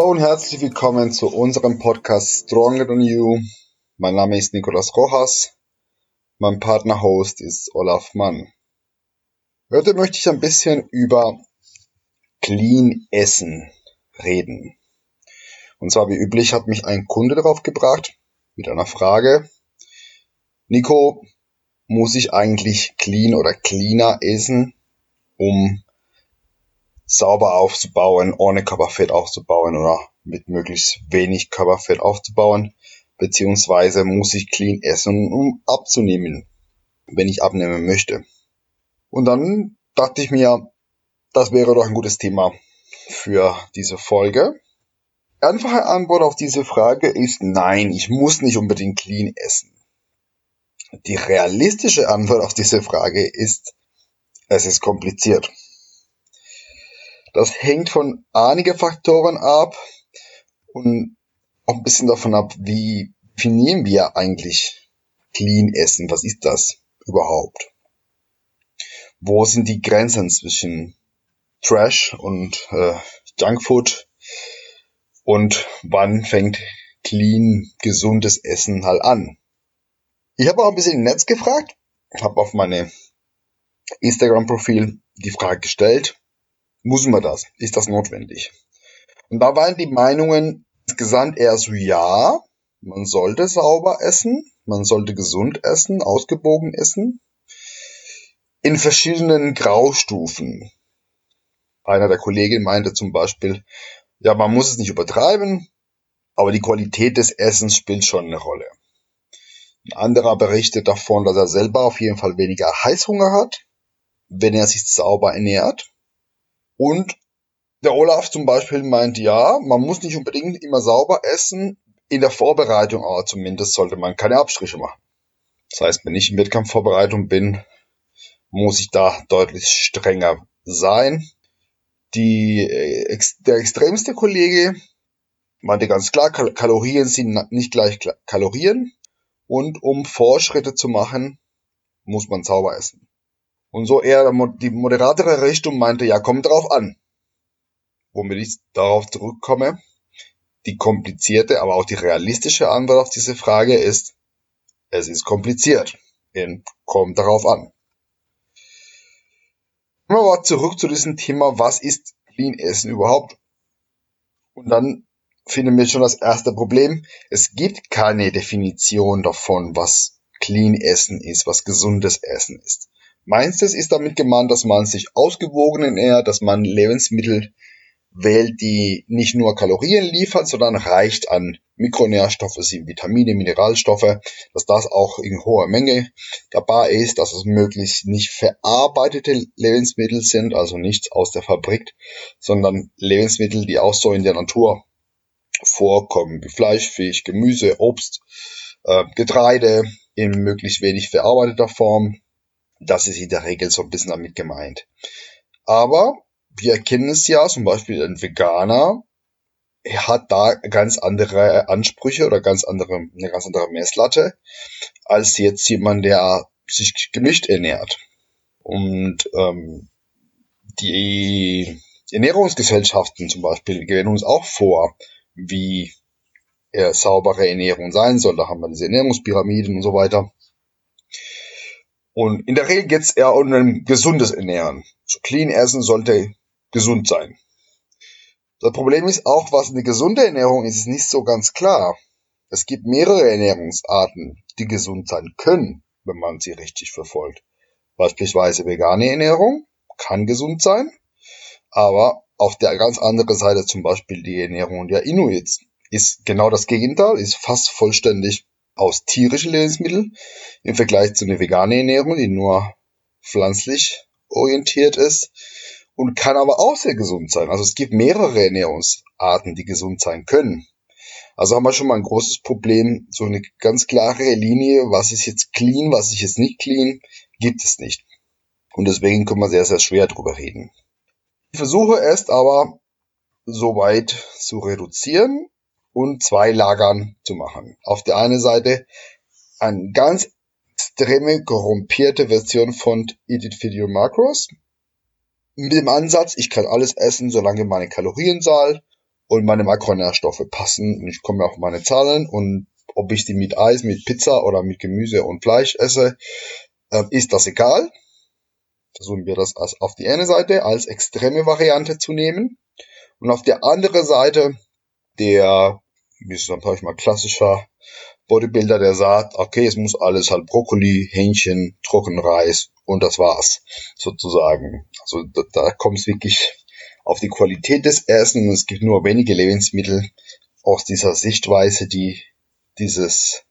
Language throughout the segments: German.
Hallo und herzlich willkommen zu unserem Podcast Stronger Than You. Mein Name ist Nicolas Rojas. Mein Partner-Host ist Olaf Mann. Heute möchte ich ein bisschen über Clean Essen reden. Und zwar wie üblich hat mich ein Kunde darauf gebracht mit einer Frage. Nico, muss ich eigentlich clean oder cleaner essen, um sauber aufzubauen, ohne Körperfett aufzubauen oder mit möglichst wenig Körperfett aufzubauen, beziehungsweise muss ich clean essen, um abzunehmen, wenn ich abnehmen möchte. Und dann dachte ich mir, das wäre doch ein gutes Thema für diese Folge. Einfache Antwort auf diese Frage ist nein, ich muss nicht unbedingt clean essen. Die realistische Antwort auf diese Frage ist, es ist kompliziert. Das hängt von einigen Faktoren ab und auch ein bisschen davon ab, wie definieren wir eigentlich Clean Essen? Was ist das überhaupt? Wo sind die Grenzen zwischen Trash und äh, Junkfood? Und wann fängt clean, gesundes Essen halt an? Ich habe auch ein bisschen im Netz gefragt, habe auf meine Instagram-Profil die Frage gestellt, muss man das? Ist das notwendig? Und da waren die Meinungen insgesamt eher so, ja, man sollte sauber essen, man sollte gesund essen, ausgebogen essen, in verschiedenen Graustufen. Einer der Kollegen meinte zum Beispiel, ja, man muss es nicht übertreiben, aber die Qualität des Essens spielt schon eine Rolle. Ein anderer berichtet davon, dass er selber auf jeden Fall weniger Heißhunger hat, wenn er sich sauber ernährt. Und der Olaf zum Beispiel meint, ja, man muss nicht unbedingt immer sauber essen, in der Vorbereitung aber zumindest sollte man keine Abstriche machen. Das heißt, wenn ich in Wettkampfvorbereitung bin, muss ich da deutlich strenger sein. Die, äh, der extremste Kollege meinte ganz klar, Kalorien sind nicht gleich Kalorien. Und um Fortschritte zu machen, muss man sauber essen. Und so eher die moderatere Richtung meinte, ja, kommt drauf an. Womit ich darauf zurückkomme. Die komplizierte, aber auch die realistische Antwort auf diese Frage ist, es ist kompliziert. Und kommt darauf an. Aber zurück zu diesem Thema, was ist Clean Essen überhaupt? Und dann finden wir schon das erste Problem. Es gibt keine Definition davon, was Clean Essen ist, was gesundes Essen ist. Meistens ist damit gemeint, dass man sich ausgewogen ernährt, dass man Lebensmittel wählt, die nicht nur Kalorien liefern, sondern reicht an Mikronährstoffe, sind Vitamine, Mineralstoffe, dass das auch in hoher Menge dabei ist, dass es möglichst nicht verarbeitete Lebensmittel sind, also nichts aus der Fabrik, sondern Lebensmittel, die auch so in der Natur vorkommen, wie Fleisch, Fisch, Gemüse, Obst, äh, Getreide in möglichst wenig verarbeiteter Form, das ist in der Regel so ein bisschen damit gemeint. Aber wir kennen es ja, zum Beispiel ein Veganer hat da ganz andere Ansprüche oder ganz andere, eine ganz andere Messlatte als jetzt jemand, der sich gemischt ernährt. Und ähm, die Ernährungsgesellschaften zum Beispiel geben uns auch vor, wie äh, saubere Ernährung sein soll. Da haben wir diese Ernährungspyramiden und so weiter. Und in der Regel geht es eher um ein gesundes Ernähren. So clean essen sollte gesund sein. Das Problem ist auch, was eine gesunde Ernährung ist, ist nicht so ganz klar. Es gibt mehrere Ernährungsarten, die gesund sein können, wenn man sie richtig verfolgt. Beispielsweise vegane Ernährung kann gesund sein, aber auf der ganz anderen Seite zum Beispiel die Ernährung der Inuits ist genau das Gegenteil, ist fast vollständig aus tierischen Lebensmitteln im Vergleich zu einer veganen Ernährung, die nur pflanzlich orientiert ist und kann aber auch sehr gesund sein. Also es gibt mehrere Ernährungsarten, die gesund sein können. Also haben wir schon mal ein großes Problem, so eine ganz klare Linie, was ist jetzt clean, was ist jetzt nicht clean, gibt es nicht. Und deswegen können wir sehr, sehr schwer drüber reden. Ich versuche es aber so weit zu reduzieren und zwei Lagern zu machen. Auf der einen Seite eine ganz extreme korrumpierte Version von Eat It Video Macros. Mit dem Ansatz, ich kann alles essen, solange meine Kalorienzahl und meine Makronährstoffe passen und ich komme auf meine Zahlen und ob ich die mit Eis, mit Pizza oder mit Gemüse und Fleisch esse, äh, ist das egal. Versuchen wir das als auf die eine Seite als extreme Variante zu nehmen. Und auf der anderen Seite der, wie sag ich mal, klassischer Bodybuilder, der sagt, okay, es muss alles halt Brokkoli, Hähnchen, Trockenreis und das war's, sozusagen. Also da, da kommt es wirklich auf die Qualität des Essens und es gibt nur wenige Lebensmittel aus dieser Sichtweise, die dieses,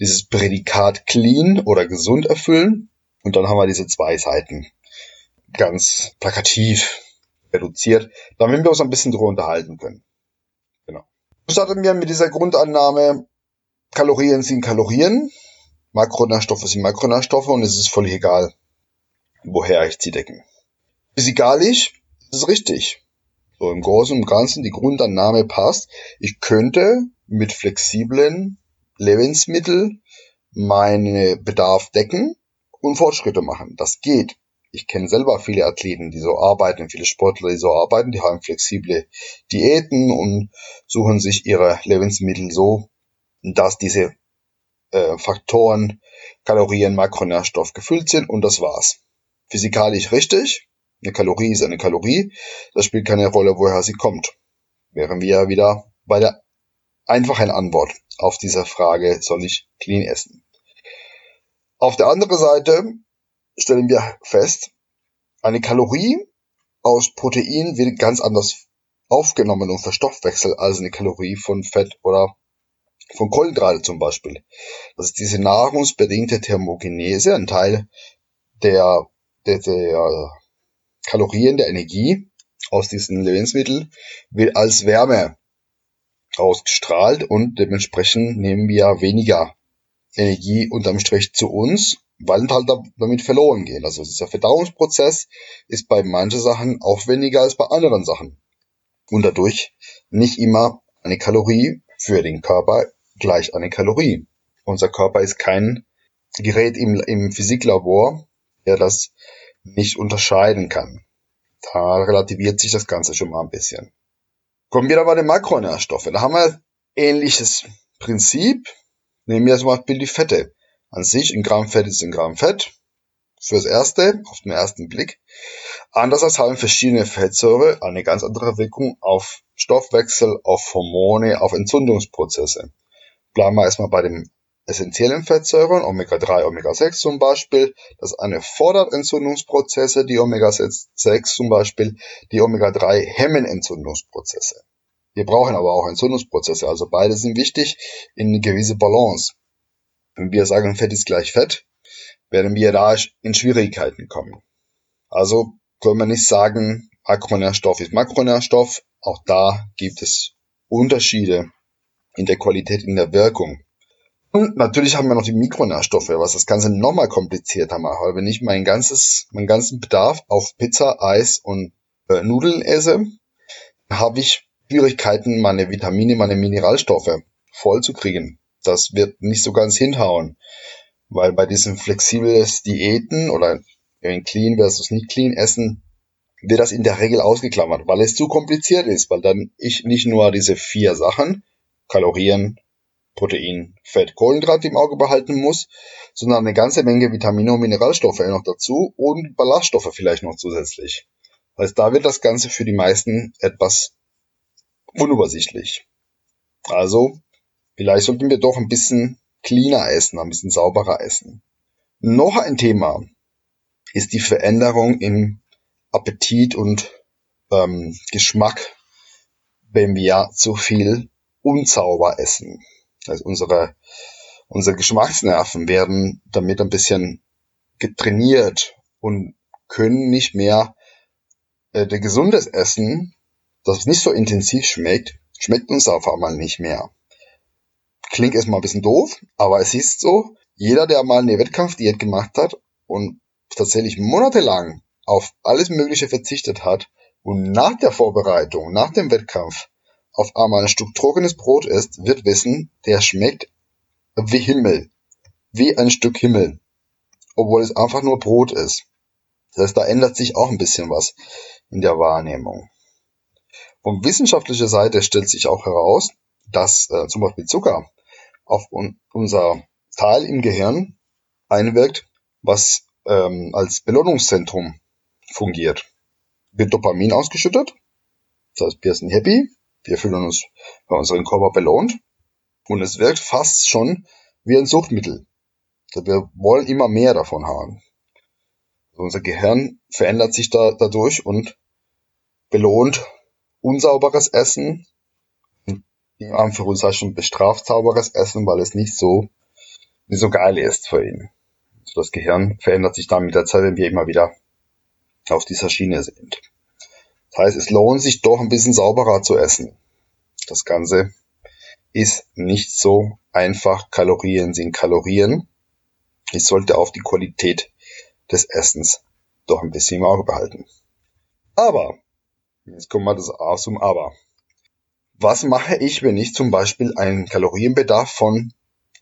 dieses Prädikat clean oder gesund erfüllen. Und dann haben wir diese zwei Seiten ganz plakativ reduziert, damit wir uns ein bisschen drüber unterhalten können. Starten wir mit dieser Grundannahme, Kalorien sind Kalorien, Makronährstoffe sind Makronährstoffe und es ist völlig egal, woher ich sie decken. Physikalisch ist es richtig. So im Großen und Ganzen die Grundannahme passt. Ich könnte mit flexiblen Lebensmitteln meinen Bedarf decken und Fortschritte machen. Das geht. Ich kenne selber viele Athleten, die so arbeiten, viele Sportler, die so arbeiten, die haben flexible Diäten und suchen sich ihre Lebensmittel so, dass diese äh, Faktoren, Kalorien, Makronährstoff gefüllt sind und das war's. Physikalisch richtig. Eine Kalorie ist eine Kalorie. Das spielt keine Rolle, woher sie kommt. Wären wir ja wieder bei der einfachen Antwort auf diese Frage, soll ich clean essen? Auf der anderen Seite stellen wir fest, eine Kalorie aus Protein wird ganz anders aufgenommen und verstoffwechselt als eine Kalorie von Fett oder von Kohlenhydrate zum Beispiel. Das ist diese nahrungsbedingte Thermogenese, ein Teil der, der, der Kalorien, der Energie aus diesen Lebensmitteln wird als Wärme ausgestrahlt und dementsprechend nehmen wir weniger Energie unterm Strich zu uns, weil halt damit verloren gehen. Also dieser Verdauungsprozess ist bei manchen Sachen aufwendiger als bei anderen Sachen. Und dadurch nicht immer eine Kalorie für den Körper gleich eine Kalorie. Unser Körper ist kein Gerät im, im Physiklabor, der das nicht unterscheiden kann. Da relativiert sich das Ganze schon mal ein bisschen. Kommen wir aber den Makronährstoffe. Da haben wir ähnliches Prinzip. Nehmen wir zum Beispiel die Fette. An sich, ein Gramm Fett ist ein Gramm Fett. Fürs Erste, auf den ersten Blick. Andererseits haben verschiedene Fettsäure eine ganz andere Wirkung auf Stoffwechsel, auf Hormone, auf Entzündungsprozesse. Bleiben wir erstmal bei den essentiellen Fettsäuren, Omega-3, Omega-6 zum Beispiel. Das eine fordert Entzündungsprozesse, die Omega-6 zum Beispiel, die Omega-3 hemmen Entzündungsprozesse. Wir brauchen aber auch Entzündungsprozesse, also beide sind wichtig in eine gewisse Balance. Wenn wir sagen, Fett ist gleich Fett, werden wir da in Schwierigkeiten kommen. Also können wir nicht sagen, Makronährstoff ist Makronährstoff. Auch da gibt es Unterschiede in der Qualität, in der Wirkung. Und natürlich haben wir noch die Mikronährstoffe, was das Ganze nochmal komplizierter macht. Weil wenn ich mein ganzes, meinen ganzen Bedarf auf Pizza, Eis und äh, Nudeln esse, habe ich Schwierigkeiten, meine Vitamine, meine Mineralstoffe voll zu kriegen. Das wird nicht so ganz hinhauen. Weil bei diesen flexiblen Diäten oder clean versus nicht clean essen, wird das in der Regel ausgeklammert, weil es zu kompliziert ist, weil dann ich nicht nur diese vier Sachen, Kalorien, Protein, Fett, Kohlenhydrate im Auge behalten muss, sondern eine ganze Menge Vitamine und Mineralstoffe noch dazu und Ballaststoffe vielleicht noch zusätzlich. Also da wird das Ganze für die meisten etwas unübersichtlich. Also, vielleicht sollten wir doch ein bisschen cleaner essen, ein bisschen sauberer essen. Noch ein Thema ist die Veränderung im Appetit und ähm, Geschmack, wenn wir zu viel unsauber essen. Also unsere, unsere Geschmacksnerven werden damit ein bisschen getrainiert und können nicht mehr äh, der gesundes Essen, das nicht so intensiv schmeckt, schmeckt uns auf einmal nicht mehr. Klingt erstmal ein bisschen doof, aber es ist so, jeder, der mal eine Wettkampfdiät gemacht hat und tatsächlich monatelang auf alles Mögliche verzichtet hat und nach der Vorbereitung, nach dem Wettkampf auf einmal ein Stück trockenes Brot isst, wird wissen, der schmeckt wie Himmel. Wie ein Stück Himmel. Obwohl es einfach nur Brot ist. Das heißt, da ändert sich auch ein bisschen was in der Wahrnehmung. Von wissenschaftlicher Seite stellt sich auch heraus, dass äh, zum Beispiel Zucker auf un unser Teil im Gehirn einwirkt, was ähm, als Belohnungszentrum fungiert. Wird Dopamin ausgeschüttet, das heißt, wir sind happy, wir fühlen uns bei unserem Körper belohnt und es wirkt fast schon wie ein Suchtmittel. Wir wollen immer mehr davon haben. Also unser Gehirn verändert sich da, dadurch und belohnt unsauberes Essen, in Anführungszeichen bestraft sauberes Essen, weil es nicht so, nicht so geil ist für ihn. Also das Gehirn verändert sich dann mit der Zeit, wenn wir immer wieder auf dieser Schiene sind. Das heißt, es lohnt sich doch ein bisschen sauberer zu essen. Das Ganze ist nicht so einfach. Kalorien sind Kalorien. Ich sollte auf die Qualität des Essens doch ein bisschen im Auge behalten. Aber, jetzt kommen wir das A zum Aber. Was mache ich, wenn ich zum Beispiel einen Kalorienbedarf von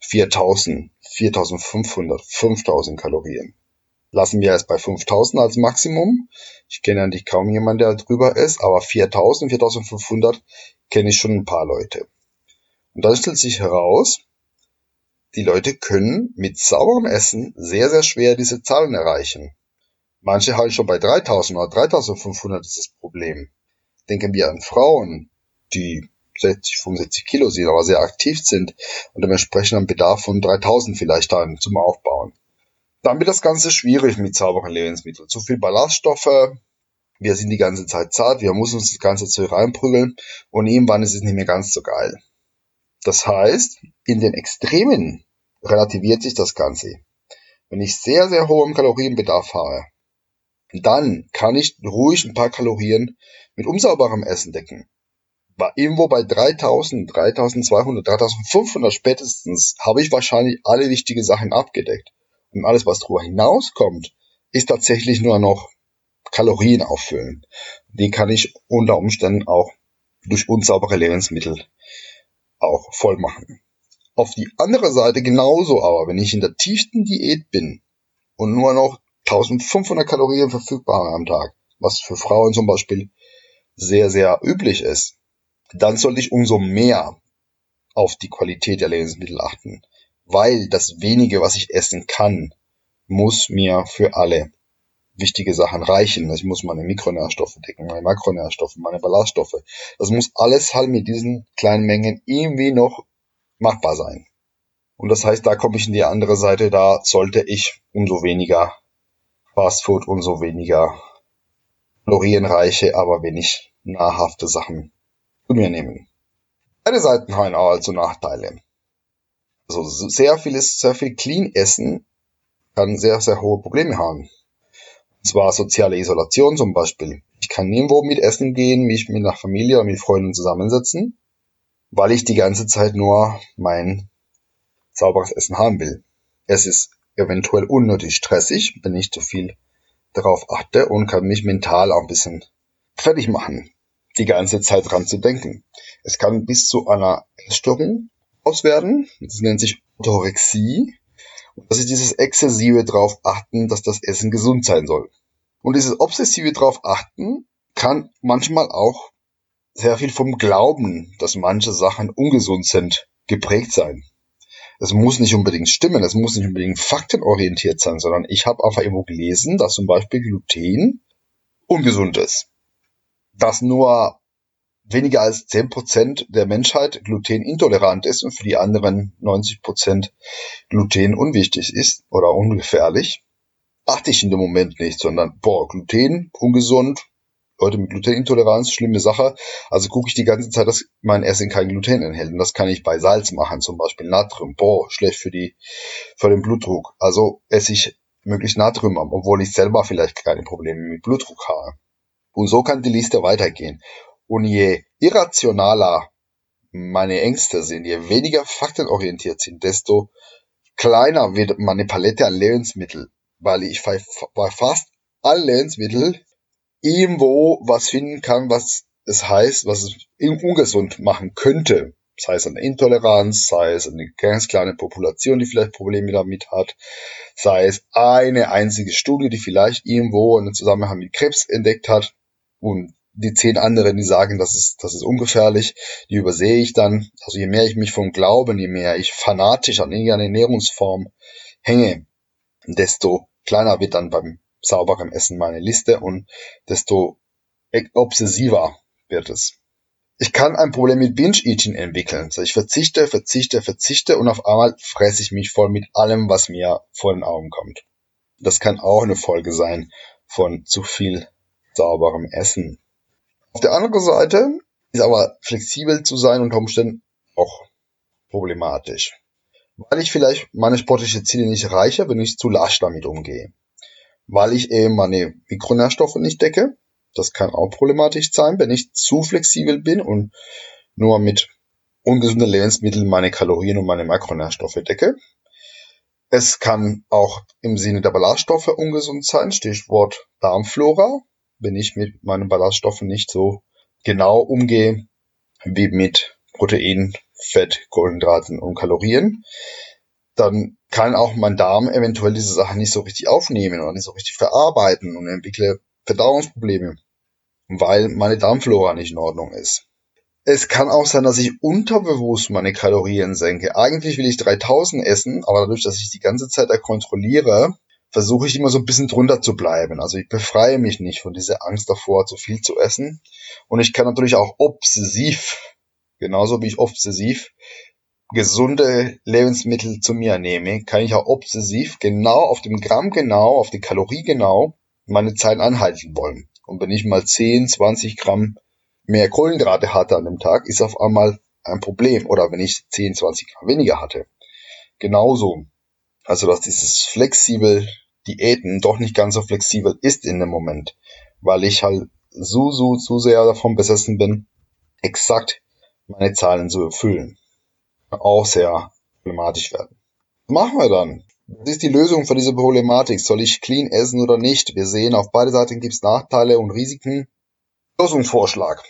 4000, 4500, 5000 Kalorien lassen wir es bei 5000 als Maximum. Ich kenne eigentlich kaum jemanden, der drüber ist, aber 4000, 4500 kenne ich schon ein paar Leute. Und dann stellt sich heraus, die Leute können mit sauberem Essen sehr, sehr schwer diese Zahlen erreichen. Manche halten schon bei 3000 oder 3500 ist das Problem. Denken wir an Frauen, die 60, 65 Kilo sind, aber sehr aktiv sind und dementsprechend einen Bedarf von 3000 vielleicht dann zum Aufbauen. Dann wird das Ganze schwierig mit sauberen Lebensmitteln. Zu viel Ballaststoffe, wir sind die ganze Zeit zart, wir müssen uns das ganze Zeug reinprügeln und irgendwann ist es nicht mehr ganz so geil. Das heißt, in den Extremen relativiert sich das Ganze. Wenn ich sehr, sehr hohen Kalorienbedarf habe, dann kann ich ruhig ein paar Kalorien mit unsauberem Essen decken. War irgendwo bei 3000, 3200, 3500 spätestens habe ich wahrscheinlich alle wichtigen Sachen abgedeckt. Und alles, was darüber hinauskommt, ist tatsächlich nur noch Kalorien auffüllen. Die kann ich unter Umständen auch durch unsaubere Lebensmittel auch voll machen. Auf die andere Seite genauso aber, wenn ich in der tiefsten Diät bin und nur noch 1500 Kalorien verfügbar am Tag, was für Frauen zum Beispiel sehr, sehr üblich ist, dann sollte ich umso mehr auf die Qualität der Lebensmittel achten weil das wenige, was ich essen kann, muss mir für alle wichtige Sachen reichen. Ich muss meine Mikronährstoffe decken, meine Makronährstoffe, meine Ballaststoffe. Das muss alles halt mit diesen kleinen Mengen irgendwie noch machbar sein. Und das heißt, da komme ich in die andere Seite, da sollte ich umso weniger Fastfood, umso weniger kalorienreiche, aber wenig nahrhafte Sachen zu mir nehmen. Beide Seiten haben also Nachteile. Also sehr vieles, sehr viel Clean Essen kann sehr, sehr hohe Probleme haben. Und zwar soziale Isolation zum Beispiel. Ich kann nirgendwo mit essen gehen, mich mit einer Familie oder mit Freunden zusammensetzen, weil ich die ganze Zeit nur mein sauberes Essen haben will. Es ist eventuell unnötig stressig, wenn ich zu viel darauf achte und kann mich mental auch ein bisschen fertig machen, die ganze Zeit dran zu denken. Es kann bis zu einer Essstörung auswerten. Das nennt sich Orthorexie. Und das ist dieses exzessive drauf achten, dass das Essen gesund sein soll. Und dieses obsessive drauf achten kann manchmal auch sehr viel vom Glauben, dass manche Sachen ungesund sind, geprägt sein. Es muss nicht unbedingt stimmen, es muss nicht unbedingt faktenorientiert sein, sondern ich habe einfach irgendwo gelesen, dass zum Beispiel Gluten ungesund ist. Dass nur weniger als 10% der Menschheit glutenintolerant ist und für die anderen 90% Gluten unwichtig ist oder ungefährlich, achte ich in dem Moment nicht, sondern, boah, Gluten, ungesund, Leute mit Glutenintoleranz, schlimme Sache. Also gucke ich die ganze Zeit, dass mein Essen kein Gluten enthält. Und das kann ich bei Salz machen, zum Beispiel Natrium. Boah, schlecht für die, für den Blutdruck. Also esse ich möglichst Natrium obwohl ich selber vielleicht keine Probleme mit Blutdruck habe. Und so kann die Liste weitergehen. Und je irrationaler meine Ängste sind, je weniger faktenorientiert sind, desto kleiner wird meine Palette an Lebensmitteln, weil ich bei fast allen Lebensmitteln irgendwo was finden kann, was es heißt, was es ungesund machen könnte. Sei es eine Intoleranz, sei es eine ganz kleine Population, die vielleicht Probleme damit hat, sei es eine einzige Studie, die vielleicht irgendwo einen Zusammenhang mit Krebs entdeckt hat und die zehn anderen, die sagen, das ist, das ist ungefährlich, die übersehe ich dann. Also je mehr ich mich vom Glauben, je mehr ich fanatisch an irgendeiner Ernährungsform hänge, desto kleiner wird dann beim sauberen Essen meine Liste und desto obsessiver wird es. Ich kann ein Problem mit Binge-Eating entwickeln. Also ich verzichte, verzichte, verzichte und auf einmal fresse ich mich voll mit allem, was mir vor den Augen kommt. Das kann auch eine Folge sein von zu viel sauberem Essen. Auf der anderen Seite ist aber flexibel zu sein unter Umständen auch problematisch. Weil ich vielleicht meine sportliche Ziele nicht erreiche, wenn ich zu lasch damit umgehe. Weil ich eben meine Mikronährstoffe nicht decke. Das kann auch problematisch sein, wenn ich zu flexibel bin und nur mit ungesunden Lebensmitteln meine Kalorien und meine Makronährstoffe decke. Es kann auch im Sinne der Ballaststoffe ungesund sein, Stichwort Darmflora, wenn ich mit meinen Ballaststoffen nicht so genau umgehe wie mit Protein, Fett, Kohlenhydraten und Kalorien, dann kann auch mein Darm eventuell diese Sachen nicht so richtig aufnehmen oder nicht so richtig verarbeiten und entwickle Verdauungsprobleme, weil meine Darmflora nicht in Ordnung ist. Es kann auch sein, dass ich unterbewusst meine Kalorien senke. Eigentlich will ich 3000 essen, aber dadurch, dass ich die ganze Zeit da kontrolliere, versuche ich immer so ein bisschen drunter zu bleiben. Also ich befreie mich nicht von dieser Angst davor, zu viel zu essen. Und ich kann natürlich auch obsessiv, genauso wie ich obsessiv gesunde Lebensmittel zu mir nehme, kann ich auch obsessiv genau auf dem Gramm genau, auf die Kalorie genau meine Zeit anhalten wollen. Und wenn ich mal 10, 20 Gramm mehr Kohlenhydrate hatte an dem Tag, ist auf einmal ein Problem. Oder wenn ich 10, 20 Gramm weniger hatte. Genauso. Also, dass dieses flexibel Diäten doch nicht ganz so flexibel ist in dem Moment. Weil ich halt so, so, so sehr davon besessen bin, exakt meine Zahlen zu erfüllen. Auch sehr problematisch werden. Was machen wir dann? Was ist die Lösung für diese Problematik? Soll ich clean essen oder nicht? Wir sehen, auf beide Seiten gibt es Nachteile und Risiken. Lösungsvorschlag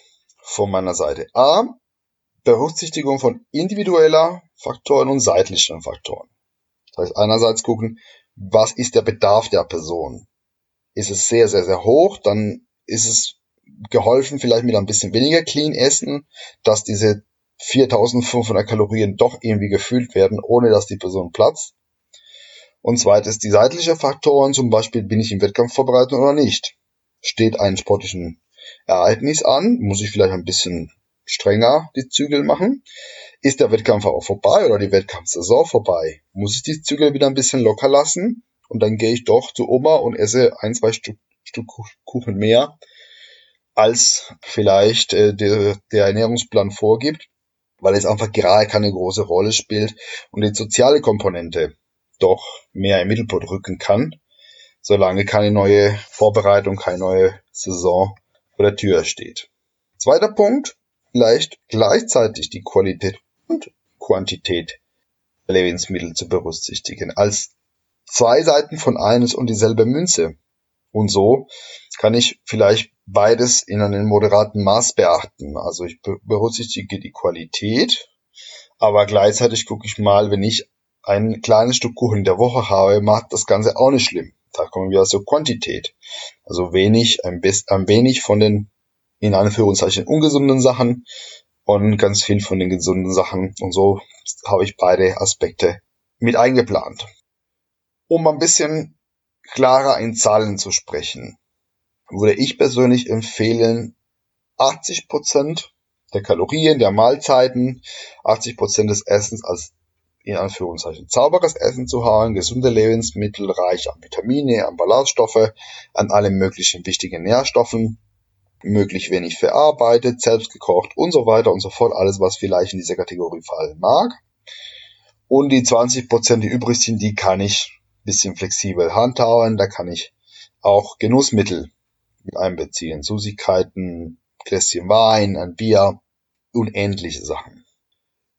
von meiner Seite. A. Berücksichtigung von individueller Faktoren und seitlichen Faktoren. Das heißt, einerseits gucken, was ist der Bedarf der Person? Ist es sehr, sehr, sehr hoch, dann ist es geholfen, vielleicht mit ein bisschen weniger clean essen, dass diese 4500 Kalorien doch irgendwie gefüllt werden, ohne dass die Person platzt. Und zweites, die seitlichen Faktoren, zum Beispiel, bin ich im Wettkampf vorbereitet oder nicht? Steht ein sportlichen Ereignis an, muss ich vielleicht ein bisschen strenger die Zügel machen. Ist der Wettkampf auch vorbei oder die Wettkampfsaison vorbei? Muss ich die Zügel wieder ein bisschen locker lassen? Und dann gehe ich doch zu Oma und esse ein, zwei Stück, Stück Kuchen mehr, als vielleicht äh, der, der Ernährungsplan vorgibt, weil es einfach gerade keine große Rolle spielt und die soziale Komponente doch mehr im Mittelpunkt rücken kann, solange keine neue Vorbereitung, keine neue Saison vor der Tür steht. Zweiter Punkt, vielleicht gleichzeitig die Qualität und Quantität der Lebensmittel zu berücksichtigen, als zwei Seiten von eines und dieselbe Münze. Und so kann ich vielleicht beides in einem moderaten Maß beachten. Also ich berücksichtige die Qualität, aber gleichzeitig gucke ich mal, wenn ich ein kleines Stück Kuchen der Woche habe, macht das Ganze auch nicht schlimm. Da kommen wir zur Quantität. Also wenig, ein, bisschen, ein wenig von den, in Anführungszeichen, ungesunden Sachen und ganz viel von den gesunden Sachen. Und so habe ich beide Aspekte mit eingeplant. Um ein bisschen klarer in Zahlen zu sprechen, würde ich persönlich empfehlen, 80 Prozent der Kalorien, der Mahlzeiten, 80 Prozent des Essens als in Anführungszeichen sauberes Essen zu haben, gesunde Lebensmittel, reich an Vitamine, an Ballaststoffe, an allen möglichen wichtigen Nährstoffen, möglich wenig verarbeitet, selbst gekocht und so weiter und so fort, alles was vielleicht in diese Kategorie fallen mag. Und die 20%, die übrig sind, die kann ich bisschen flexibel handhaben, da kann ich auch Genussmittel mit einbeziehen, Süßigkeiten, Gläschen Wein, ein Bier und ähnliche Sachen.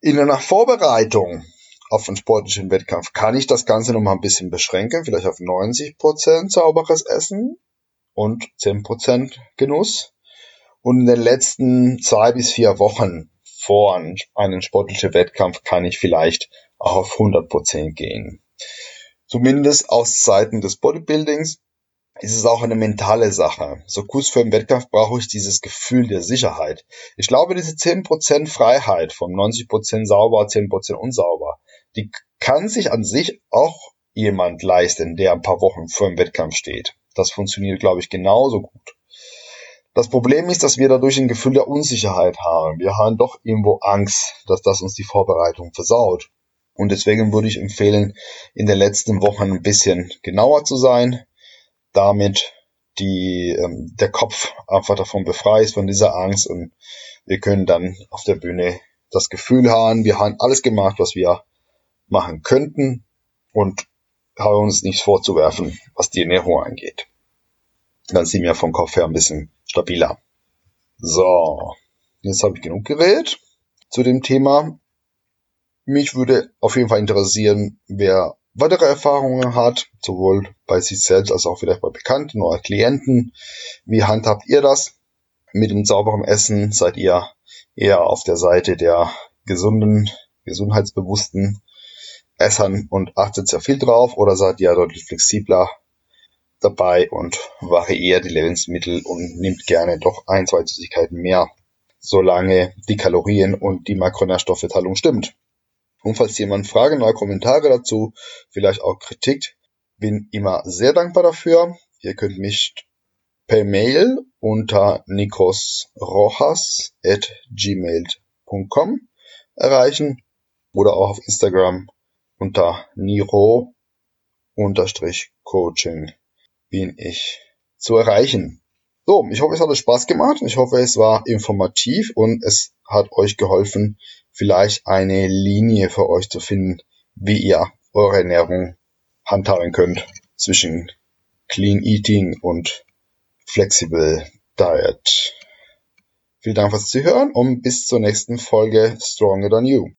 In der Vorbereitung auf einen sportlichen Wettkampf kann ich das Ganze noch mal ein bisschen beschränken, vielleicht auf 90% sauberes Essen und 10% Genuss. Und in den letzten zwei bis vier Wochen vor einem sportlichen Wettkampf kann ich vielleicht auch auf 100% gehen. Zumindest aus Seiten des Bodybuildings ist es auch eine mentale Sache. So kurz vor dem Wettkampf brauche ich dieses Gefühl der Sicherheit. Ich glaube, diese 10% Freiheit von 90% sauber, 10% unsauber, die kann sich an sich auch jemand leisten, der ein paar Wochen vor dem Wettkampf steht. Das funktioniert, glaube ich, genauso gut. Das Problem ist, dass wir dadurch ein Gefühl der Unsicherheit haben. Wir haben doch irgendwo Angst, dass das uns die Vorbereitung versaut. Und deswegen würde ich empfehlen, in den letzten Wochen ein bisschen genauer zu sein, damit die, ähm, der Kopf einfach davon befreit von dieser Angst und wir können dann auf der Bühne das Gefühl haben, wir haben alles gemacht, was wir machen könnten und haben uns nichts vorzuwerfen, was die Ernährung angeht. Dann sind wir vom Kopf her ein bisschen stabiler. So, jetzt habe ich genug geredet zu dem Thema. Mich würde auf jeden Fall interessieren, wer weitere Erfahrungen hat, sowohl bei sich selbst als auch vielleicht bei Bekannten oder Klienten. Wie handhabt ihr das mit dem sauberen Essen? Seid ihr eher auf der Seite der gesunden, gesundheitsbewussten Essern und achtet sehr viel drauf oder seid ihr deutlich flexibler dabei und variiert die Lebensmittel und nimmt gerne doch ein, zwei Süßigkeiten mehr, solange die Kalorien und die Makronährstoffverteilung stimmt. Und falls jemand Fragen oder Kommentare dazu, vielleicht auch Kritik, bin immer sehr dankbar dafür. Ihr könnt mich per Mail unter nikosrojas.gmail.com erreichen oder auch auf Instagram unter niro-coaching bin ich zu erreichen. So, ich hoffe, es hat euch Spaß gemacht. Ich hoffe, es war informativ und es hat euch geholfen, vielleicht eine Linie für euch zu finden, wie ihr eure Ernährung handhaben könnt zwischen Clean Eating und Flexible Diet. Vielen Dank fürs Zuhören und bis zur nächsten Folge Stronger Than You.